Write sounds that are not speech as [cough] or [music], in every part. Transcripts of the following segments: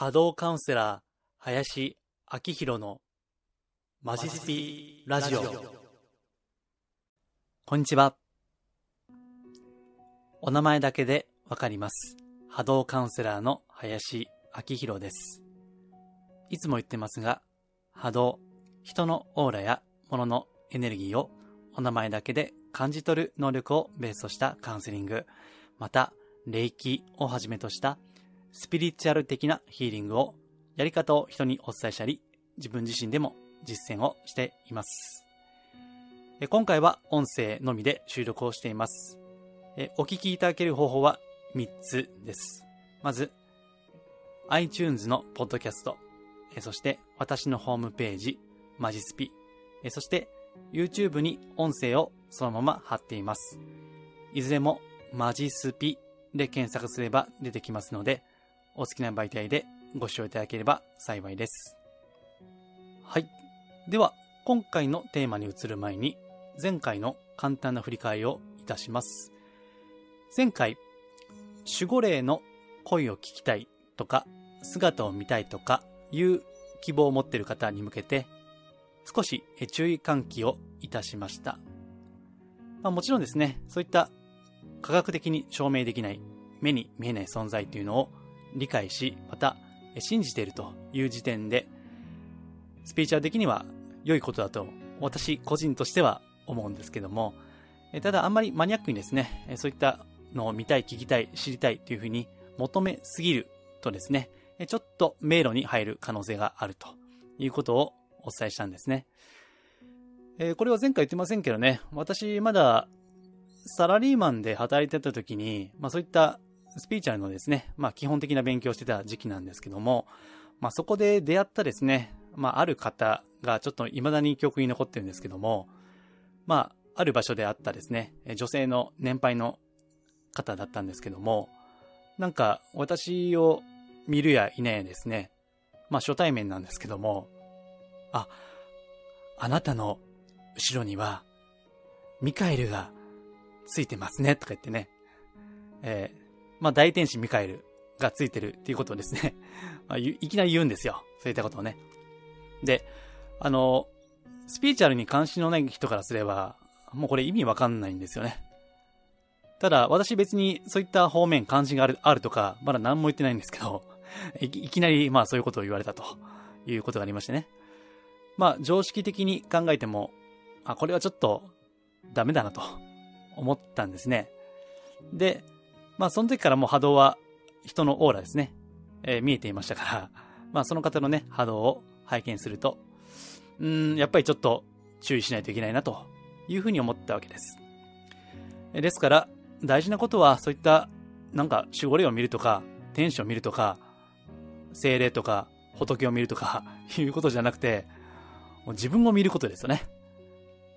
波動カウンセラー、林明宏のマジスピラジオ。こんにちは。お名前だけでわかります。波動カウンセラーの林明宏です。いつも言ってますが、波動、人のオーラや物のエネルギーをお名前だけで感じ取る能力をベースとしたカウンセリング、また、霊気をはじめとしたスピリチュアル的なヒーリングをやり方を人にお伝えしたり、自分自身でも実践をしています。今回は音声のみで収録をしています。お聞きいただける方法は3つです。まず、iTunes のポッドキャスト、そして私のホームページ、マジスピ、そして YouTube に音声をそのまま貼っています。いずれもマジスピで検索すれば出てきますので、お好きな媒体でご視聴いただければ幸いです。はい。では、今回のテーマに移る前に、前回の簡単な振り返りをいたします。前回、守護霊の声を聞きたいとか、姿を見たいとかいう希望を持っている方に向けて、少し注意喚起をいたしました。まあ、もちろんですね、そういった科学的に証明できない目に見えない存在というのを理解し、また信じているという時点で、スピーチャー的には良いことだと私個人としては思うんですけども、ただあんまりマニアックにですね、そういったのを見たい、聞きたい、知りたいというふうに求めすぎるとですね、ちょっと迷路に入る可能性があるということをお伝えしたんですね。えこれは前回言ってませんけどね、私まだサラリーマンで働いてた時に、まあそういったスピーチャルのですね、まあ基本的な勉強してた時期なんですけども、まあそこで出会ったですね、まあある方がちょっと未だに記憶に残ってるんですけども、まあある場所であったですね、女性の年配の方だったんですけども、なんか私を見るやいないやですね、まあ初対面なんですけども、あ、あなたの後ろにはミカエルがついてますね、とか言ってね。えー、まあ、大天使ミカエルがついてるっていうことをですね、[laughs] まあ、いきなり言うんですよ。そういったことをね。で、あの、スピーチャルに関心のない人からすれば、もうこれ意味わかんないんですよね。ただ、私別にそういった方面関心がある、あるとか、まだ何も言ってないんですけど、[laughs] いきいきなり、まあそういうことを言われたということがありましてね。まあ、常識的に考えても、あ、これはちょっとダメだなと思ったんですね。で、まあその時からもう波動は人のオーラですね、えー、見えていましたから、[laughs] まあその方のね、波動を拝見すると、うん、やっぱりちょっと注意しないといけないなというふうに思ったわけです。ですから、大事なことはそういったなんか守護霊を見るとか、天使を見るとか、精霊とか仏を見るとか [laughs] いうことじゃなくて、もう自分を見ることですよね。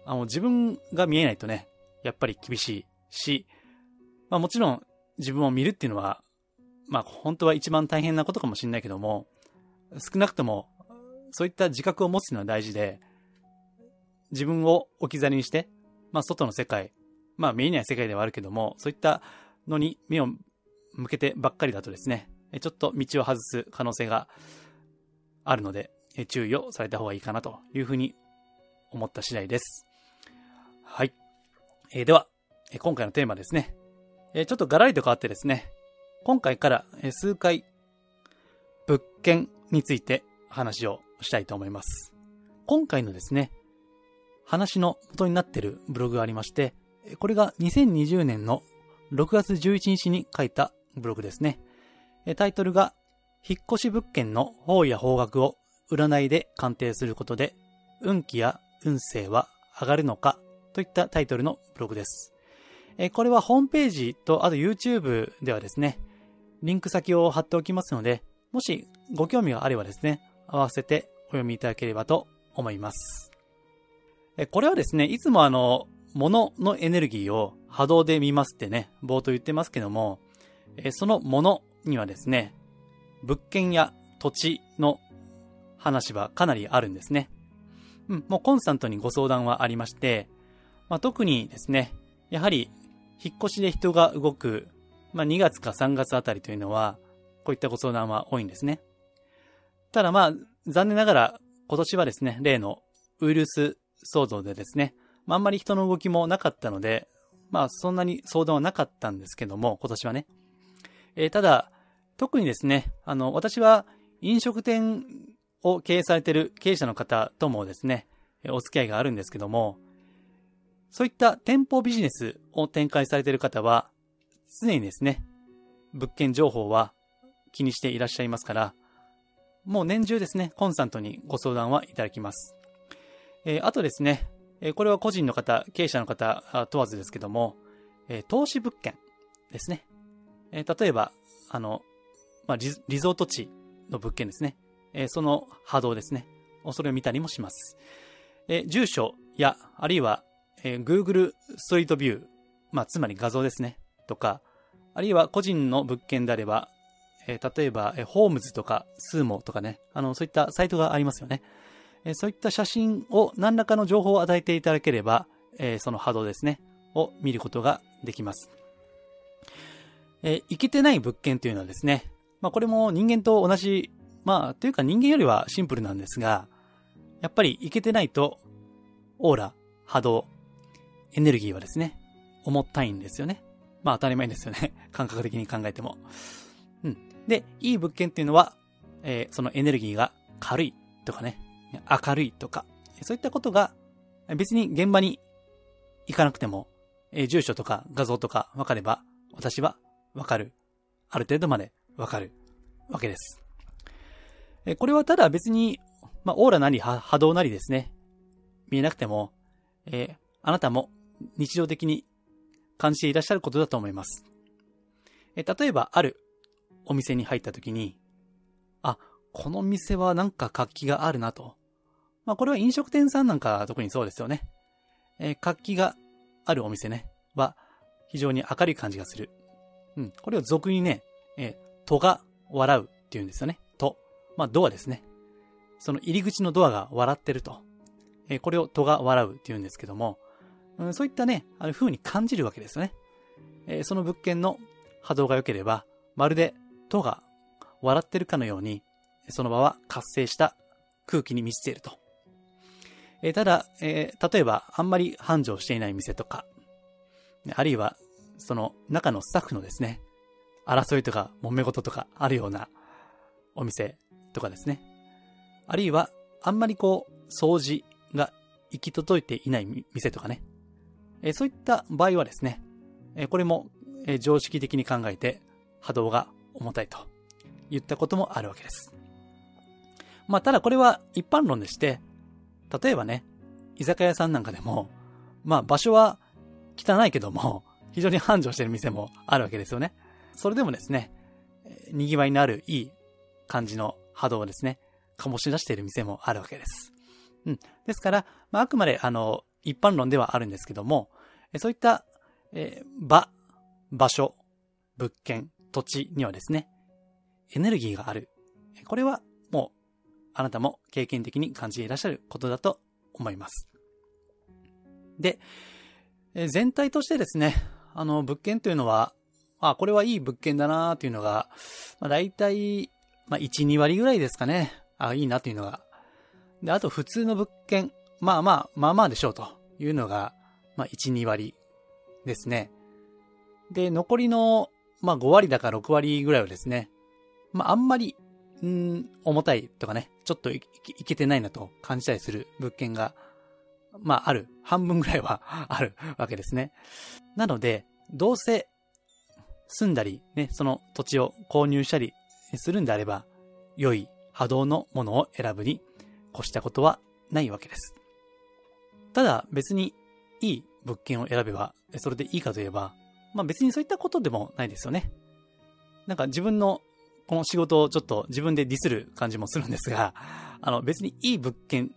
あの自分が見えないとね、やっぱり厳しいし、まあもちろん自分を見るっていうのは、まあ本当は一番大変なことかもしれないけども、少なくともそういった自覚を持つのは大事で、自分を置き去りにして、まあ外の世界、まあ見えない世界ではあるけども、そういったのに目を向けてばっかりだとですね、ちょっと道を外す可能性があるので、注意をされた方がいいかなというふうに思った次第です。はい。えー、では、今回のテーマですね。え、ちょっとガラリと変わってですね、今回から、数回、物件について話をしたいと思います。今回のですね、話の元になっているブログがありまして、これが2020年の6月11日に書いたブログですね。タイトルが、引っ越し物件の方や方角を占いで鑑定することで、運気や運勢は上がるのかといったタイトルのブログです。えこれはホームページとあと YouTube ではですね、リンク先を貼っておきますので、もしご興味があればですね、合わせてお読みいただければと思います。えこれはですね、いつもあの、物のエネルギーを波動で見ますってね、冒頭言ってますけども、えその物にはですね、物件や土地の話はかなりあるんですね。うん、もうコンスタントにご相談はありまして、まあ、特にですね、やはり、引っ越しで人が動く、まあ、2月か3月あたりというのは、こういったご相談は多いんですね。ただまあ、残念ながら今年はですね、例のウイルス騒動でですね、まあ、あんまり人の動きもなかったので、まあそんなに相談はなかったんですけども、今年はね。えー、ただ、特にですね、あの、私は飲食店を経営されている経営者の方ともですね、お付き合いがあるんですけども、そういった店舗ビジネスを展開されている方は、常にですね、物件情報は気にしていらっしゃいますから、もう年中ですね、コンスタントにご相談はいただきます。えー、あとですね、え、これは個人の方、経営者の方問わずですけども、え、投資物件ですね。え例えば、あの、まあリ、リゾート地の物件ですね。えその波動ですね。それを見たりもします。え住所や、あるいは、え Google ストリートビュー、まあ、つまり画像ですね。とか、あるいは個人の物件であれば、えー、例えば、えー、ホームズとか、スーモとかね、あの、そういったサイトがありますよね。えー、そういった写真を何らかの情報を与えていただければ、えその波動ですね、を見ることができます。えー、いけてない物件というのはですね、まあこれも人間と同じ、まあというか人間よりはシンプルなんですが、やっぱりいけてないと、オーラ、波動、エネルギーはですね、重たいんですよね。まあ当たり前ですよね。[laughs] 感覚的に考えても。うん。で、いい物件っていうのは、えー、そのエネルギーが軽いとかね、明るいとか、そういったことが別に現場に行かなくても、えー、住所とか画像とか分かれば、私は分かる。ある程度まで分かるわけです。えー、これはただ別に、まあ、オーラなり波動なりですね、見えなくても、えー、あなたも日常的に感じていらっしゃることだと思います。え例えば、あるお店に入った時に、あ、この店はなんか活気があるなと。まあ、これは飲食店さんなんかは特にそうですよね。えー、活気があるお店ね、は非常に明るい感じがする。うん。これを俗にね、えー、戸が笑うって言うんですよね。戸。まあ、ドアですね。その入り口のドアが笑ってると。えー、これを戸が笑うって言うんですけども、うん、そういったね、あの風に感じるわけですよね。えー、その物件の波動が良ければ、まるで戸が笑ってるかのように、その場は活性した空気に満ちていると。えー、ただ、えー、例えば、あんまり繁盛していない店とか、あるいは、その中のスタッフのですね、争いとか揉め事とかあるようなお店とかですね。あるいは、あんまりこう、掃除が行き届いていない店とかね。えそういった場合はですね、えこれも、え常識的に考えて波動が重たいと言ったこともあるわけです。まあ、ただこれは一般論でして、例えばね、居酒屋さんなんかでも、まあ場所は汚いけども、非常に繁盛してる店もあるわけですよね。それでもですね、賑わいのあるいい感じの波動をですね、醸し出している店もあるわけです。うん。ですから、まあ、あくまで、あの、一般論ではあるんですけども、そういった、えー、場、場所、物件、土地にはですね、エネルギーがある。これはもう、あなたも経験的に感じていらっしゃることだと思います。で、え全体としてですね、あの、物件というのは、あ、これはいい物件だなというのが、まあ、大体、まあ、1、2割ぐらいですかね。あ、いいなというのが。で、あと普通の物件、まあまあ、まあまあでしょうというのが、まあ1、2割ですね。で、残りの、まあ5割だか6割ぐらいはですね、まああんまり、うん、重たいとかね、ちょっといけてないなと感じたりする物件が、まあある。半分ぐらいは [laughs] あるわけですね。なので、どうせ住んだり、ね、その土地を購入したりするんであれば、良い波動のものを選ぶに越したことはないわけです。ただ別にいい物件を選べば、それでいいかといえば、まあ別にそういったことでもないですよね。なんか自分のこの仕事をちょっと自分でディスる感じもするんですが、あの別にいい物件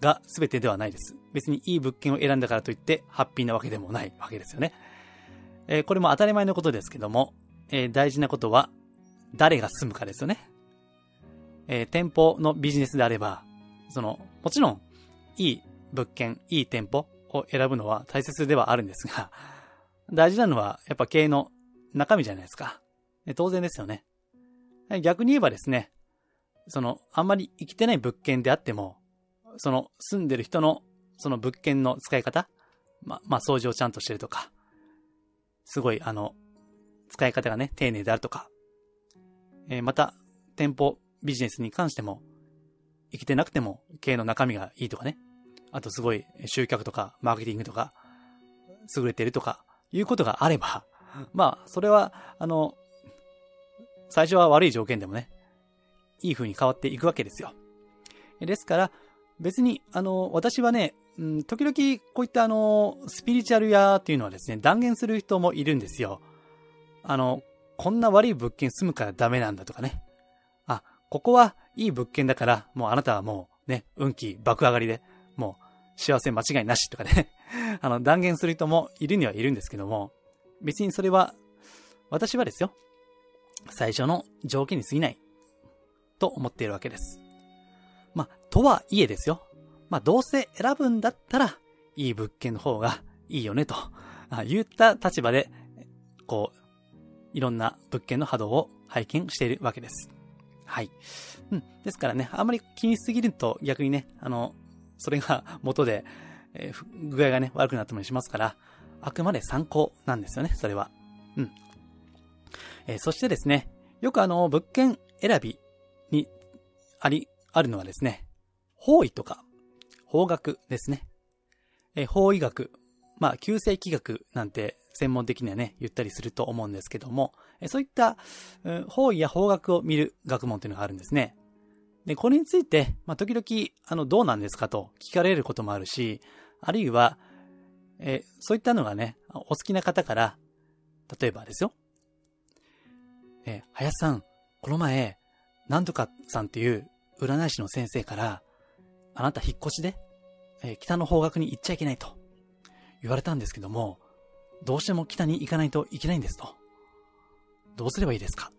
が全てではないです。別にいい物件を選んだからといってハッピーなわけでもないわけですよね。えー、これも当たり前のことですけども、えー、大事なことは誰が住むかですよね。えー、店舗のビジネスであれば、その、もちろん、いい物件、いい店舗を選ぶのは大切ではあるんですが、[laughs] 大事なのはやっぱ経営の中身じゃないですか。当然ですよね。逆に言えばですね、その、あんまり生きてない物件であっても、その、住んでる人の、その物件の使い方ま、まあ、掃除をちゃんとしてるとか、すごい、あの、使い方がね、丁寧であるとか、えー、また、店舗ビジネスに関しても、生きてなくても経営の中身がいいとかね。あとすごい集客とかマーケティングとか優れてるとかいうことがあれば、まあ、それは、あの、最初は悪い条件でもね、いい風に変わっていくわけですよ。ですから、別に、あの、私はね、うん、時々こういったあの、スピリチュアル屋っていうのはですね、断言する人もいるんですよ。あの、こんな悪い物件住むからダメなんだとかね。あ、ここはいい物件だから、もうあなたはもうね、運気爆上がりで、幸せ間違いなしとかね [laughs] あの、断言する人もいるにはいるんですけども、別にそれは、私はですよ、最初の条件に過ぎない、と思っているわけです。まあ、とはいえですよ。まあ、どうせ選ぶんだったら、いい物件の方がいいよね、と、言った立場で、こう、いろんな物件の波動を拝見しているわけです。はい。うん。ですからね、あんまり気にしすぎると逆にね、あの、それが元で、えー、具合がね、悪くなったりしますから、あくまで参考なんですよね、それは。うん。えー、そしてですね、よくあの、物件選びにあり、あるのはですね、方位とか、方角ですね。えー、方位学、まあ、旧世紀学なんて専門的にはね、言ったりすると思うんですけども、そういった、方位や方角を見る学問というのがあるんですね。で、これについて、まあ、時々、あの、どうなんですか？と聞かれることもあるし、あるいは、えそういったのがね、お好きな方から、例えばですよ。え林さん、この前、なんとかさんっていう占い師の先生から、あなた引っ越しで、え北の方角に行っちゃいけないと言われたんですけども、どうしても北に行かないといけないんですと。どうすればいいですか？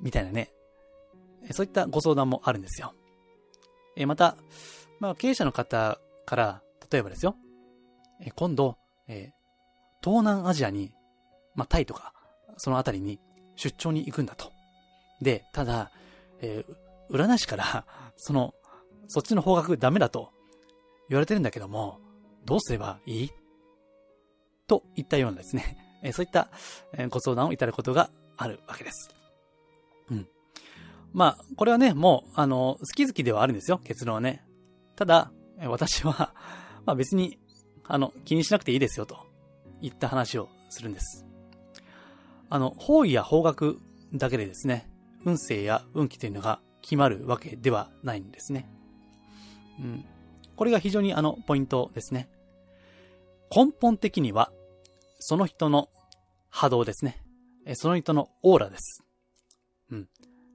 みたいなね。そういったご相談もあるんですよ。えまた、まあ、経営者の方から、例えばですよ。え今度、え東南アジアに、まあ、タイとか、そのあたりに出張に行くんだと。で、ただ、えー、占い師から、[laughs] その、そっちの方角ダメだと言われてるんだけども、どうすればいい？といったようなですね、[laughs] えそういったご相談をいただくことがあるわけです。うん。まあ、これはね、もう、あの、好き好きではあるんですよ、結論はね。ただ、私は、[laughs] まあ別に、あの、気にしなくていいですよ、といった話をするんです。あの、方位や方角だけでですね、運勢や運気というのが決まるわけではないんですね。うん。これが非常にあの、ポイントですね。根本的には、その人の波動ですね。その人のオーラです。うん。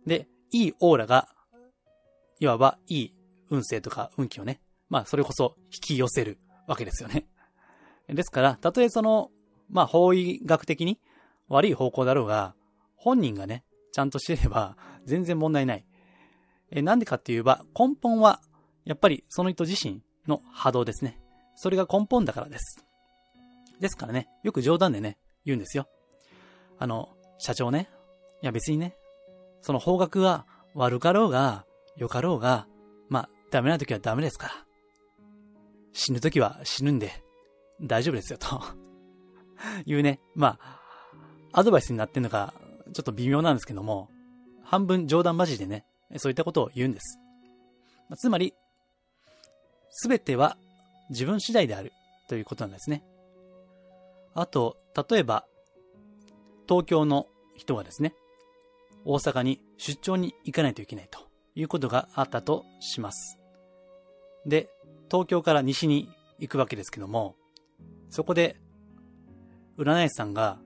で、いいオーラが、いわばいい運勢とか運気をね、まあそれこそ引き寄せるわけですよね。ですから、たとえその、まあ法医学的に悪い方向だろうが、本人がね、ちゃんとしてれば全然問題ない。え、なんでかって言えば、根本は、やっぱりその人自身の波動ですね。それが根本だからです。ですからね、よく冗談でね、言うんですよ。あの、社長ね、いや別にね、その方角は悪かろうが、良かろうが、まあ、ダメな時はダメですから。死ぬ時は死ぬんで、大丈夫ですよ、と [laughs] いうね、まあ、アドバイスになってんのか、ちょっと微妙なんですけども、半分冗談交じでね、そういったことを言うんです。つまり、すべては自分次第であるということなんですね。あと、例えば、東京の人がですね、大阪に出張に行かないといけないということがあったとします。で、東京から西に行くわけですけども、そこで、占い師さんが、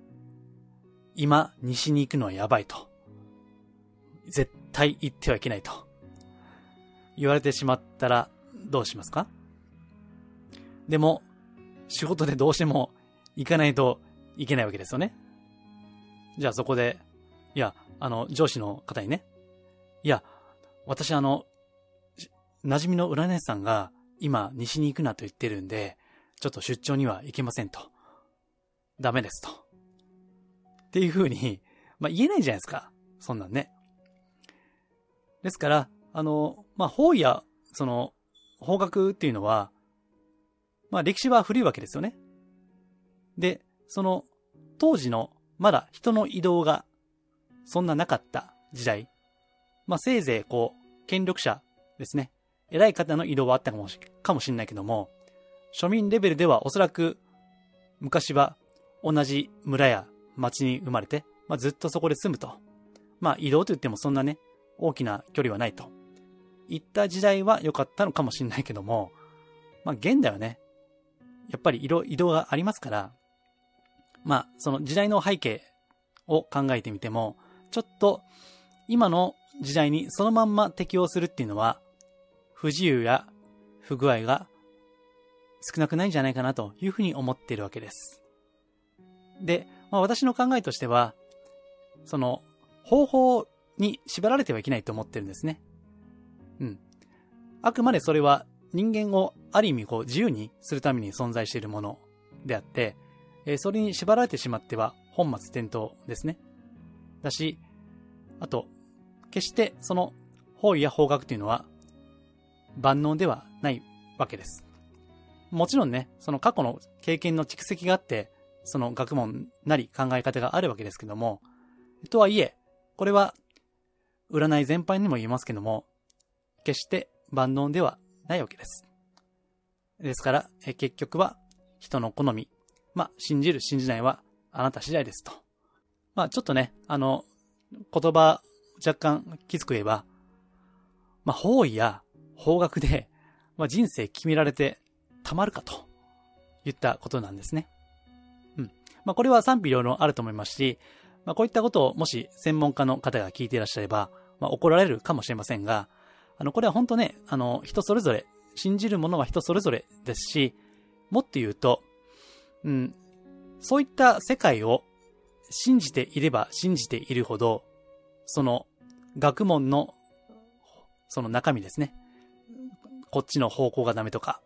今、西に行くのはやばいと。絶対行ってはいけないと。言われてしまったら、どうしますか？でも、仕事でどうしても行かないといけないわけですよね。じゃあそこで、いや、あの、上司の方にね、いや、私あの、馴染みの占い師さんが今西に行くなと言ってるんで、ちょっと出張には行けませんと。ダメですと。っていう風に、まあ言えないじゃないですか。そんなんね。ですから、あの、まあ、方位や、その、方角っていうのは、まあ、歴史は古いわけですよね。で、その、当時の、まだ人の移動が、そんななかった時代。まあ、せいぜい、こう、権力者ですね。偉い方の移動はあったかもし、かもしれないけども、庶民レベルではおそらく、昔は同じ村や町に生まれて、まあ、ずっとそこで住むと。まあ、移動と言ってもそんなね、大きな距離はないと。いった時代は良かったのかもしれないけども、まあ、現代はね、やっぱり移動がありますから、まあ、その時代の背景を考えてみても、ちょっと今の時代にそのまんま適応するっていうのは、不自由や不具合が少なくないんじゃないかなというふうに思っているわけです。で、まあ、私の考えとしては、その方法に縛られてはいけないと思ってるんですね。うん。あくまでそれは人間をある意味こう自由にするために存在しているものであって、え、それに縛られてしまっては本末転倒ですね。だし、あと、決してその方位や方角というのは万能ではないわけです。もちろんね、その過去の経験の蓄積があって、その学問なり考え方があるわけですけども、とはいえ、これは占い全般にも言えますけども、決して万能ではないわけです。ですから、結局は人の好み、まあ、信じる信じないはあなた次第ですと。まあ、ちょっとね、あの、言葉若干きつく言えば、まあ、方位や方角で、まあ、人生決められてたまるかと言ったことなんですね。うん。まあ、これは賛否両論あると思いますし、まあ、こういったことをもし専門家の方が聞いていらっしゃれば、まあ、怒られるかもしれませんが、あの、これは本当ね、あの、人それぞれ、信じるものは人それぞれですし、もっと言うと、うん、そういった世界を信じていれば信じているほど、その学問のその中身ですね。こっちの方向がダメとか、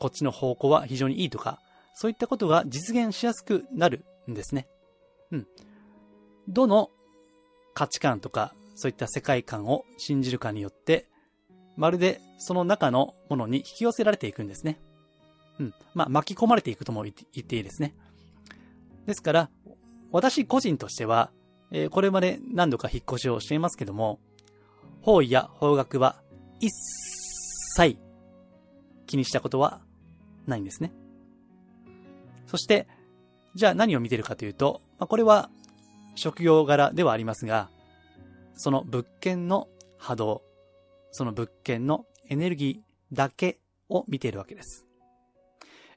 こっちの方向は非常にいいとか、そういったことが実現しやすくなるんですね。うん。どの価値観とか、そういった世界観を信じるかによって、まるでその中のものに引き寄せられていくんですね。うん。まあ、巻き込まれていくとも言っていいですね。ですから、私個人としては、えー、これまで何度か引っ越しをしていますけども、方位や方角は一切気にしたことはないんですね。そして、じゃあ何を見てるかというと、まあ、これは職業柄ではありますが、その物件の波動、その物件のエネルギーだけを見ているわけです。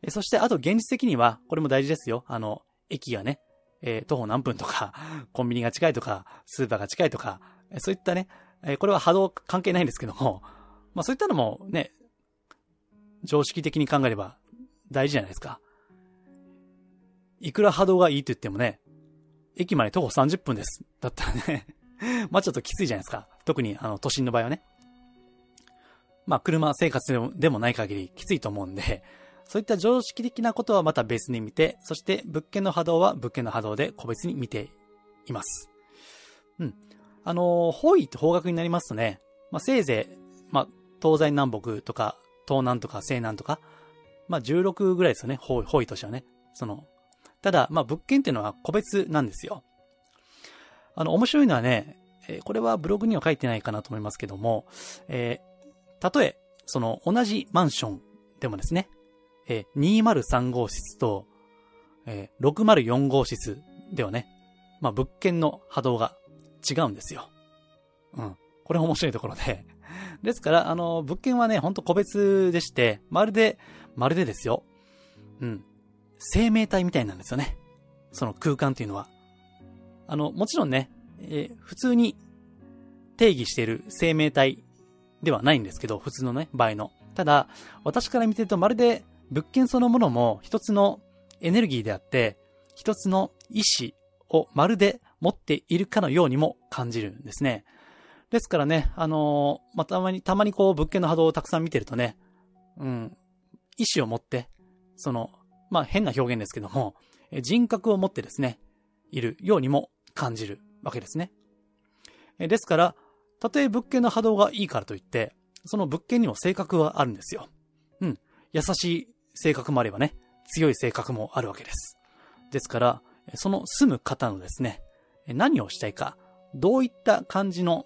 そして、あと現実的には、これも大事ですよ。あの、駅がね、えー、徒歩何分とか、[laughs] コンビニが近いとか、スーパーが近いとか、そういったね、えこれは波動関係ないんですけども、まあそういったのもね、常識的に考えれば大事じゃないですか。いくら波動がいいと言ってもね、駅まで徒歩30分です。だったらね [laughs] まあちょっときついじゃないですか。特にあの都心の場合はね。まあ車生活でもない限りきついと思うんで、そういった常識的なことはまた別に見て、そして物件の波動は物件の波動で個別に見ています。うん。あの、方位と方角になりますとね、まあせいぜい、まあ東西南北とか東南とか西南とか、まあ16ぐらいですよね、方位方位としてはね。その、ただ、まあ物件っていうのは個別なんですよ。あの、面白いのはね、えー、これはブログには書いてないかなと思いますけども、えー、たとえ、その同じマンションでもですね、えー、203号室と、えー、604号室ではね、まあ、物件の波動が違うんですよ。うん。これ面白いところで。[laughs] ですから、あの、物件はね、ほんと個別でして、まるで、まるでですよ。うん。生命体みたいなんですよね。その空間っていうのは。あの、もちろんね、えー、普通に定義している生命体ではないんですけど、普通のね、場合の。ただ、私から見てるとまるで物件そのものも一つのエネルギーであって、一つの意志をまるで持っているかのようにも感じるんですね。ですからね、あのー、まあ、たまに、たまにこう物件の波動をたくさん見てるとね、うん、意志を持って、その、まあ、変な表現ですけども、人格を持ってですね、いるようにも感じるわけですね。ですから、たとえ物件の波動がいいからといって、その物件にも性格はあるんですよ。うん。優しい性格もあればね、強い性格もあるわけです。ですから、その住む方のですね、何をしたいか、どういった感じの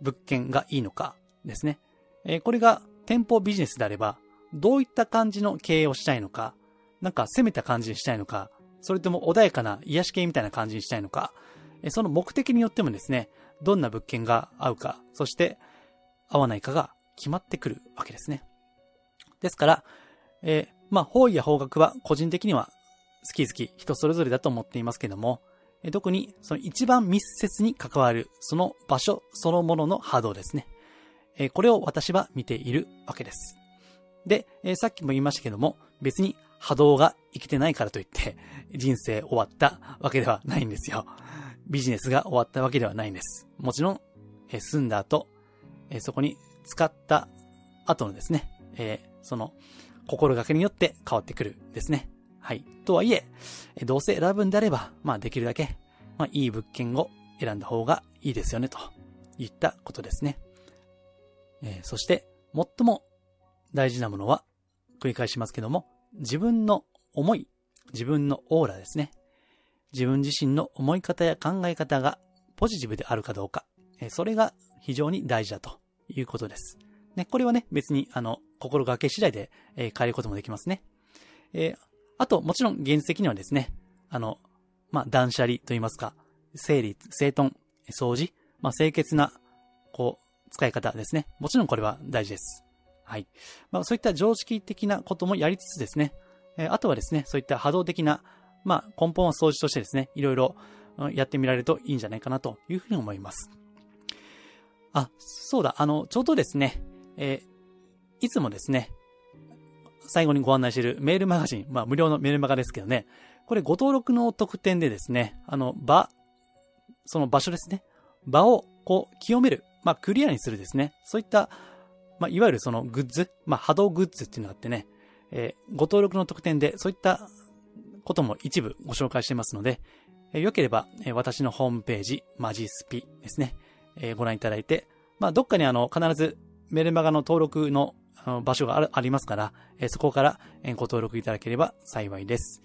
物件がいいのかですね。これが店舗ビジネスであれば、どういった感じの経営をしたいのか、なんか攻めた感じにしたいのか、それとも穏やかな癒し系みたいな感じにしたいのか、その目的によってもですね、どんな物件が合うか、そして合わないかが決まってくるわけですね。ですから、えー、まあ、方位や方角は個人的には好き好き人それぞれだと思っていますけども、えー、特にその一番密接に関わるその場所そのものの波動ですね。えー、これを私は見ているわけです。で、え、さっきも言いましたけども、別に波動が生きてないからといって人生終わったわけではないんですよ。ビジネスが終わったわけではないんです。もちろん、え、住んだ後、え、そこに使った後のですね、え、その、心がけによって変わってくるですね。はい。とはいえ、どうせ選ぶんであれば、まあできるだけ、まあいい物件を選んだ方がいいですよね、といったことですね。えー、そして、最も大事なものは、繰り返しますけども、自分の思い、自分のオーラですね。自分自身の思い方や考え方がポジティブであるかどうか、え、それが非常に大事だということです。ね、これはね、別に、あの、心がけ次第で、えー、変えることもできますね。えー、あと、もちろん、現実的にはですね、あの、まあ、断捨離と言いますか、整理、整頓、掃除、まあ、清潔な、こう、使い方ですね。もちろんこれは大事です。はい。まあ、そういった常識的なこともやりつつですね、えー、あとはですね、そういった波動的な、まあ、根本は掃除としてですね、いろいろやってみられるといいんじゃないかなというふうに思います。あ、そうだ、あの、ちょうどですね、えー、いつもですね、最後にご案内しているメールマガジン、まあ無料のメールマガですけどね、これご登録の特典でですね、あの、場、その場所ですね、場をこう清める、まあクリアにするですね、そういった、まあいわゆるそのグッズ、まあ波動グッズっていうのがあってね、えー、ご登録の特典でそういったことも一部ご紹介してますので、えー、よければ、えー、私のホームページ、マジスピですね、えー、ご覧いただいて、まあどっかにあの必ずメルマガの登録の場所がありますから、そこからご登録いただければ幸いです。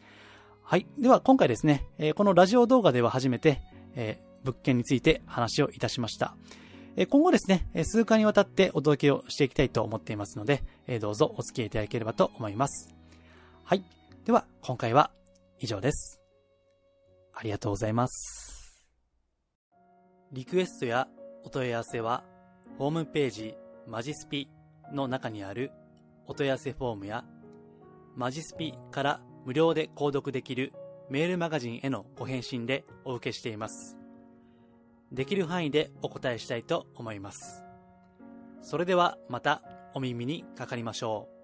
はい。では今回ですね、このラジオ動画では初めて、物件について話をいたしました。今後ですね、数回にわたってお届けをしていきたいと思っていますので、どうぞお付き合いいただければと思います。はい。では、今回は以上です。ありがとうございます。リクエストやお問い合わせは、ホームページマジスピの中にあるお問い合わせフォームや、マジスピから無料で購読できるメールマガジンへのご返信でお受けしています。できる範囲でお答えしたいと思います。それではまたお耳にかかりましょう。